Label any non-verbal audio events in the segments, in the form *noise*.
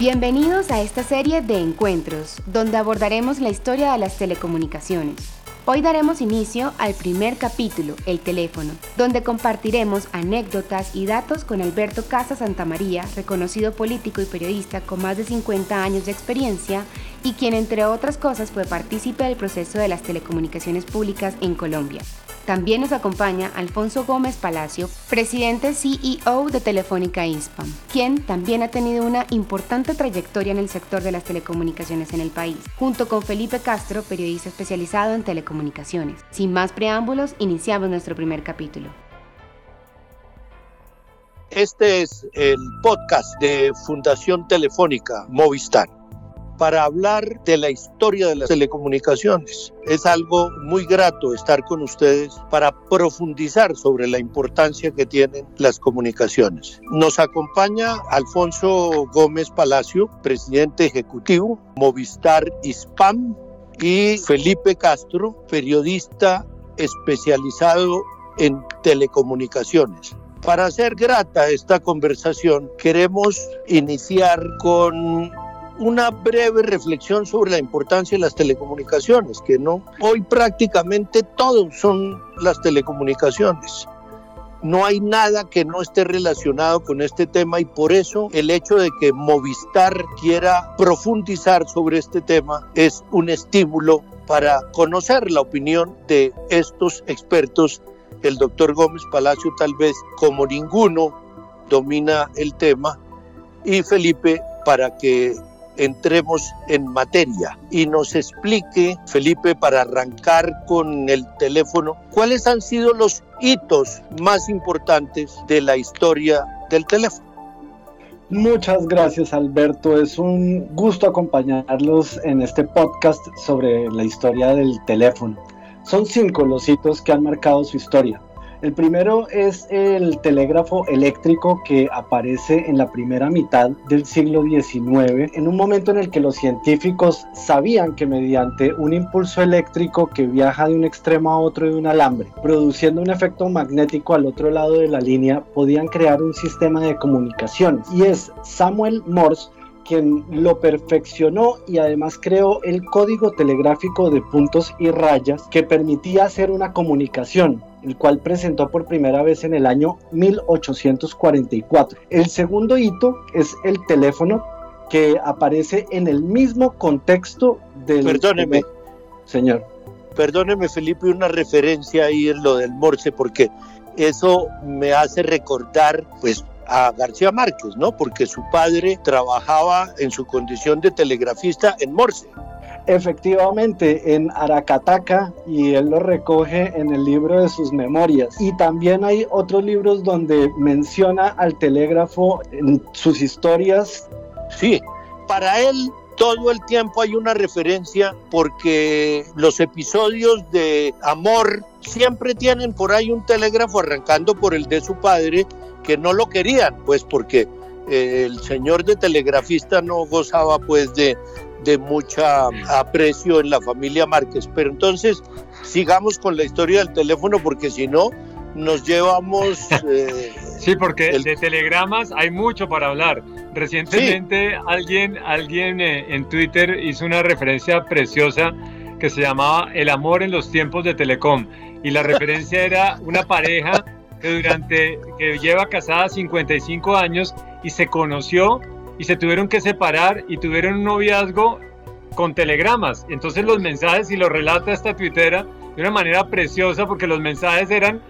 Bienvenidos a esta serie de encuentros, donde abordaremos la historia de las telecomunicaciones. Hoy daremos inicio al primer capítulo, el teléfono, donde compartiremos anécdotas y datos con Alberto Casa Santamaría, reconocido político y periodista con más de 50 años de experiencia y quien entre otras cosas fue partícipe del proceso de las telecomunicaciones públicas en Colombia. También nos acompaña Alfonso Gómez Palacio, presidente CEO de Telefónica Inspam, quien también ha tenido una importante trayectoria en el sector de las telecomunicaciones en el país, junto con Felipe Castro, periodista especializado en telecomunicaciones. Sin más preámbulos, iniciamos nuestro primer capítulo. Este es el podcast de Fundación Telefónica Movistar para hablar de la historia de las telecomunicaciones. Es algo muy grato estar con ustedes para profundizar sobre la importancia que tienen las comunicaciones. Nos acompaña Alfonso Gómez Palacio, presidente ejecutivo, Movistar Hispam, y Felipe Castro, periodista especializado en telecomunicaciones. Para hacer grata esta conversación, queremos iniciar con una breve reflexión sobre la importancia de las telecomunicaciones, que no, hoy prácticamente todo son las telecomunicaciones. No hay nada que no esté relacionado con este tema y por eso el hecho de que Movistar quiera profundizar sobre este tema es un estímulo para conocer la opinión de estos expertos. El doctor Gómez Palacio tal vez como ninguno domina el tema y Felipe para que entremos en materia y nos explique, Felipe, para arrancar con el teléfono, cuáles han sido los hitos más importantes de la historia del teléfono. Muchas gracias Alberto, es un gusto acompañarlos en este podcast sobre la historia del teléfono. Son cinco los hitos que han marcado su historia. El primero es el telégrafo eléctrico que aparece en la primera mitad del siglo XIX, en un momento en el que los científicos sabían que mediante un impulso eléctrico que viaja de un extremo a otro de un alambre, produciendo un efecto magnético al otro lado de la línea, podían crear un sistema de comunicaciones. Y es Samuel Morse quien lo perfeccionó y además creó el código telegráfico de puntos y rayas que permitía hacer una comunicación el cual presentó por primera vez en el año 1844. El segundo hito es el teléfono que aparece en el mismo contexto del... Perdóneme. Señor. Perdóneme, Felipe, una referencia ahí en lo del Morse, porque eso me hace recordar, pues, a García Márquez, ¿no? Porque su padre trabajaba en su condición de telegrafista en Morse. Efectivamente, en Aracataca, y él lo recoge en el libro de sus memorias. Y también hay otros libros donde menciona al telégrafo en sus historias. Sí, para él todo el tiempo hay una referencia porque los episodios de amor siempre tienen por ahí un telégrafo arrancando por el de su padre que no lo querían, pues porque eh, el señor de telegrafista no gozaba pues de, de mucha aprecio en la familia Márquez. Pero entonces sigamos con la historia del teléfono porque si no nos llevamos... *laughs* Eh, sí, porque de telegramas hay mucho para hablar. Recientemente alguien, alguien eh, en Twitter hizo una referencia preciosa que se llamaba El amor en los tiempos de Telecom. Y la referencia *laughs* era una pareja que durante que lleva casada 55 años y se conoció y se tuvieron que separar y tuvieron un noviazgo con telegramas. Entonces los mensajes, y lo relata esta tuitera de una manera preciosa, porque los mensajes eran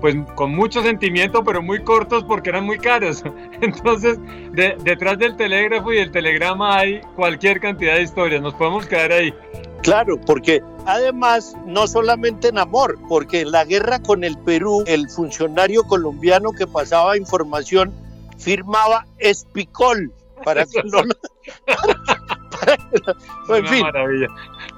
pues con mucho sentimiento, pero muy cortos porque eran muy caros. *laughs* Entonces, detrás del telégrafo y del telegrama hay cualquier cantidad de historias, nos podemos quedar ahí. Claro, porque además no solamente en amor, porque en la guerra con el Perú, el funcionario colombiano que pasaba información firmaba Espicol, para que no, en fin,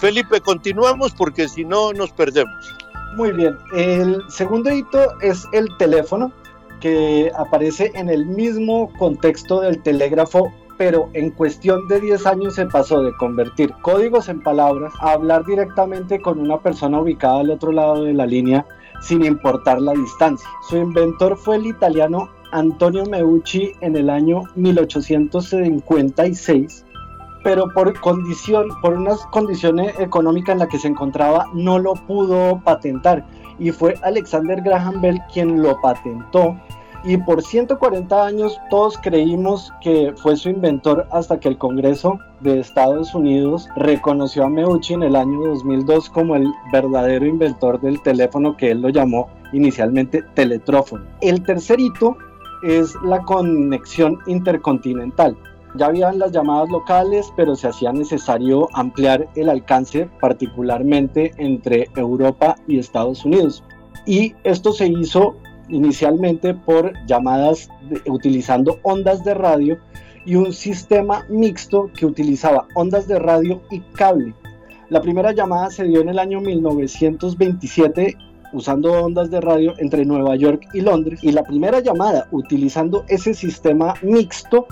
Felipe, continuamos porque si no nos perdemos. Muy bien, el segundo hito es el teléfono que aparece en el mismo contexto del telégrafo pero en cuestión de 10 años se pasó de convertir códigos en palabras a hablar directamente con una persona ubicada al otro lado de la línea sin importar la distancia. Su inventor fue el italiano Antonio Meucci en el año 1856, pero por condición, por unas condiciones económicas en las que se encontraba, no lo pudo patentar y fue Alexander Graham Bell quien lo patentó y por 140 años todos creímos que fue su inventor hasta que el Congreso de Estados Unidos reconoció a Meucci en el año 2002 como el verdadero inventor del teléfono que él lo llamó inicialmente teletrófono. El tercer hito es la conexión intercontinental. Ya habían las llamadas locales, pero se hacía necesario ampliar el alcance, particularmente entre Europa y Estados Unidos. Y esto se hizo inicialmente por llamadas utilizando ondas de radio y un sistema mixto que utilizaba ondas de radio y cable. La primera llamada se dio en el año 1927 usando ondas de radio entre Nueva York y Londres y la primera llamada utilizando ese sistema mixto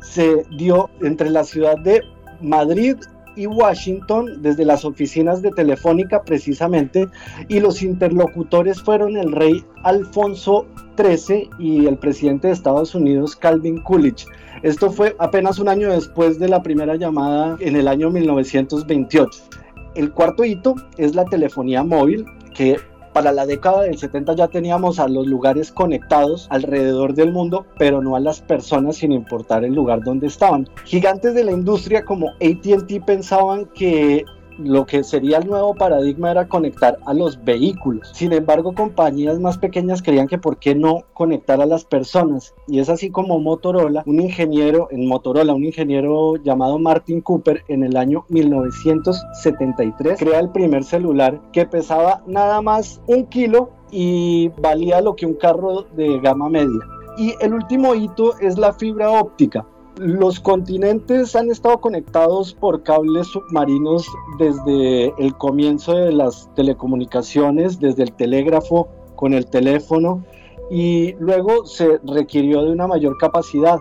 se dio entre la ciudad de Madrid y Washington desde las oficinas de Telefónica precisamente y los interlocutores fueron el rey Alfonso XIII y el presidente de Estados Unidos Calvin Coolidge. Esto fue apenas un año después de la primera llamada en el año 1928. El cuarto hito es la telefonía móvil que para la década del 70 ya teníamos a los lugares conectados alrededor del mundo, pero no a las personas sin importar el lugar donde estaban. Gigantes de la industria como ATT pensaban que lo que sería el nuevo paradigma era conectar a los vehículos. Sin embargo, compañías más pequeñas creían que por qué no conectar a las personas. Y es así como Motorola, un ingeniero en Motorola, un ingeniero llamado Martin Cooper, en el año 1973 crea el primer celular que pesaba nada más un kilo y valía lo que un carro de gama media. Y el último hito es la fibra óptica los continentes han estado conectados por cables submarinos desde el comienzo de las telecomunicaciones, desde el telégrafo con el teléfono y luego se requirió de una mayor capacidad.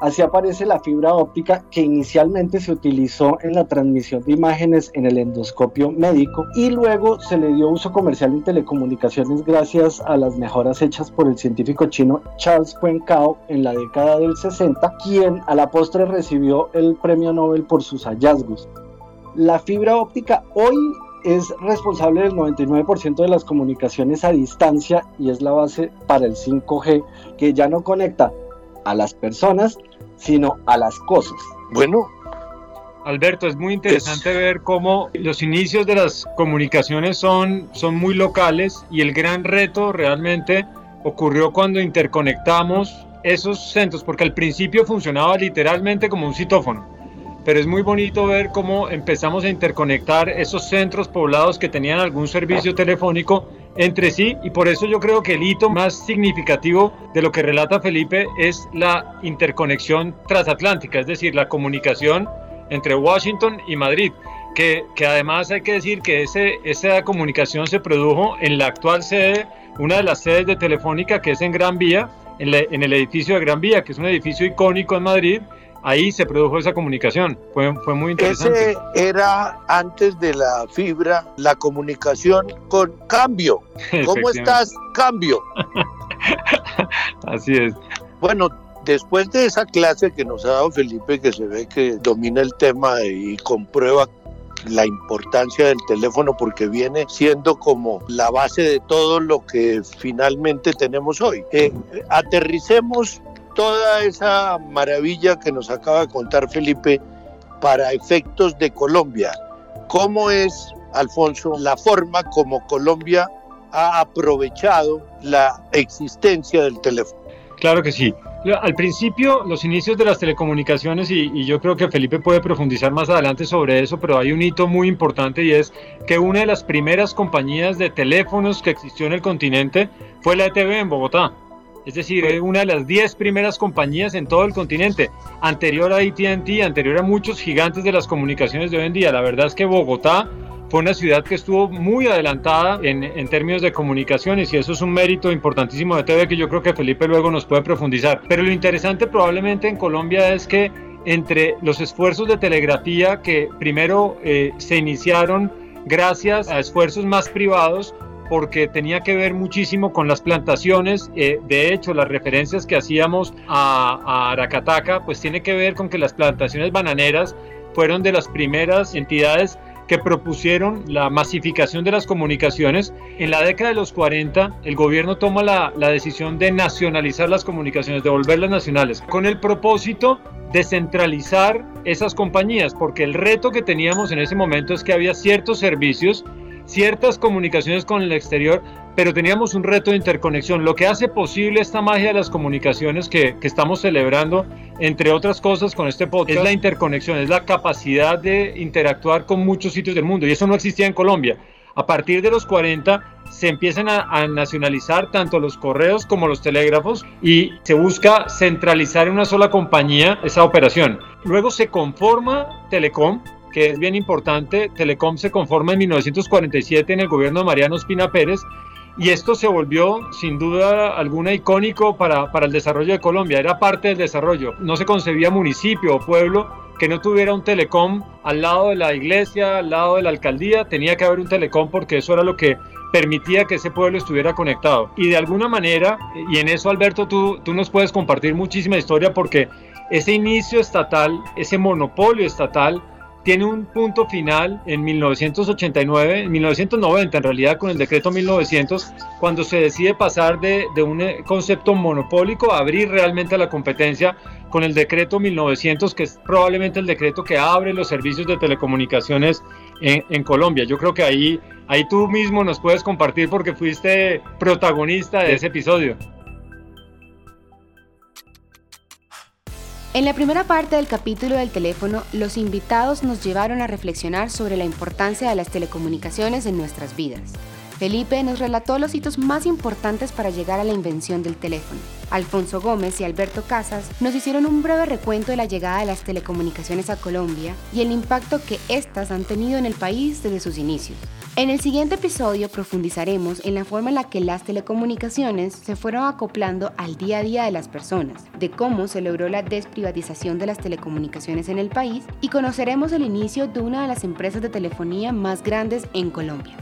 Así aparece la fibra óptica que inicialmente se utilizó en la transmisión de imágenes en el endoscopio médico y luego se le dio uso comercial en telecomunicaciones gracias a las mejoras hechas por el científico chino Charles Cao en la década del 60, quien a la postre recibió el premio Nobel por sus hallazgos. La fibra óptica hoy es responsable del 99% de las comunicaciones a distancia y es la base para el 5G que ya no conecta a las personas, sino a las cosas. Bueno. Alberto, es muy interesante ver cómo los inicios de las comunicaciones son, son muy locales y el gran reto realmente ocurrió cuando interconectamos esos centros, porque al principio funcionaba literalmente como un citófono, pero es muy bonito ver cómo empezamos a interconectar esos centros poblados que tenían algún servicio telefónico entre sí y por eso yo creo que el hito más significativo de lo que relata Felipe es la interconexión transatlántica, es decir, la comunicación entre Washington y Madrid, que, que además hay que decir que ese, esa comunicación se produjo en la actual sede, una de las sedes de Telefónica que es en Gran Vía, en, en el edificio de Gran Vía, que es un edificio icónico en Madrid, ahí se produjo esa comunicación. Fue, fue muy interesante. Ese era antes de la fibra, la comunicación con cambio. *laughs* ¿Cómo estás? Cambio. *laughs* Así es. Bueno, después de esa clase que nos ha dado Felipe, que se ve que domina el tema y comprueba la importancia del teléfono porque viene siendo como la base de todo lo que finalmente tenemos hoy. Eh, aterricemos toda esa maravilla que nos acaba de contar Felipe para efectos de Colombia. ¿Cómo es, Alfonso, la forma como Colombia ha aprovechado la existencia del teléfono? Claro que sí. Al principio, los inicios de las telecomunicaciones, y, yo creo que Felipe puede profundizar más adelante sobre eso, pero hay un hito muy importante y es que una de las primeras compañías de teléfonos que existió en el continente fue la ETV en Bogotá. Es decir, es una de las 10 primeras compañías en todo el continente, anterior a ATT, anterior a muchos gigantes de las comunicaciones de hoy en día. La verdad es que Bogotá fue una ciudad que estuvo muy adelantada en, términos de comunicaciones y eso es un mérito importantísimo de TV que yo creo que Felipe luego nos puede profundizar. Pero lo interesante probablemente en Colombia es que entre los esfuerzos de telegrafía que primero eh, se iniciaron gracias a esfuerzos más privados, porque tenía que ver muchísimo con las plantaciones. Eh, de hecho, las referencias que hacíamos a, a Aracataca, pues tiene que ver con que las plantaciones bananeras fueron de las primeras entidades que propusieron la masificación de las comunicaciones. En la década de los 40, el gobierno toma la, la, decisión de nacionalizar las comunicaciones, de volverlas nacionales, con el propósito de centralizar esas compañías, porque el reto que teníamos en ese momento es que había ciertos servicios, ciertas comunicaciones con el exterior, pero teníamos un reto de interconexión. Lo que hace posible esta magia de las comunicaciones que, que estamos celebrando, entre otras cosas con este podcast, es la interconexión, es la capacidad de interactuar con muchos sitios del mundo, y eso no existía en Colombia. A partir de los 40 se empiezan a, nacionalizar tanto los correos como los telégrafos y se busca centralizar en una sola compañía esa operación. Luego se conforma Telecom, que es bien importante. Telecom se conforma en 1947 en el gobierno de Mariano Espina Pérez y esto se volvió sin duda alguna icónico para, para el desarrollo de Colombia, era parte del desarrollo. No se concebía municipio o pueblo que no tuviera un telecom al lado de la iglesia, al lado de la alcaldía, tenía que haber un telecom porque eso era lo que permitía que ese pueblo estuviera conectado. Y de alguna manera, y en eso Alberto, tú, tú nos puedes compartir muchísima historia porque ese inicio estatal, ese monopolio estatal, tiene un punto final en 1989, en 1990 en realidad con el decreto 1900, cuando se decide pasar de, de un concepto monopólico a abrir realmente la competencia con el decreto 1900, que es probablemente el decreto que abre los servicios de telecomunicaciones en, en, Colombia. Yo creo que ahí, ahí tú mismo nos puedes compartir porque fuiste protagonista de ese episodio. En la primera parte del capítulo del teléfono, los invitados nos llevaron a reflexionar sobre la importancia de las telecomunicaciones en nuestras vidas. Felipe nos relató los hitos más importantes para llegar a la invención del teléfono. Alfonso Gómez y Alberto Casas nos hicieron un breve recuento de la llegada de las telecomunicaciones a Colombia y el impacto que éstas han tenido en el país desde sus inicios. En el siguiente episodio profundizaremos en la forma en la que las telecomunicaciones se fueron acoplando al día a día de las personas, de cómo se logró la desprivatización de las telecomunicaciones en el país y conoceremos el inicio de una de las empresas de telefonía más grandes en Colombia.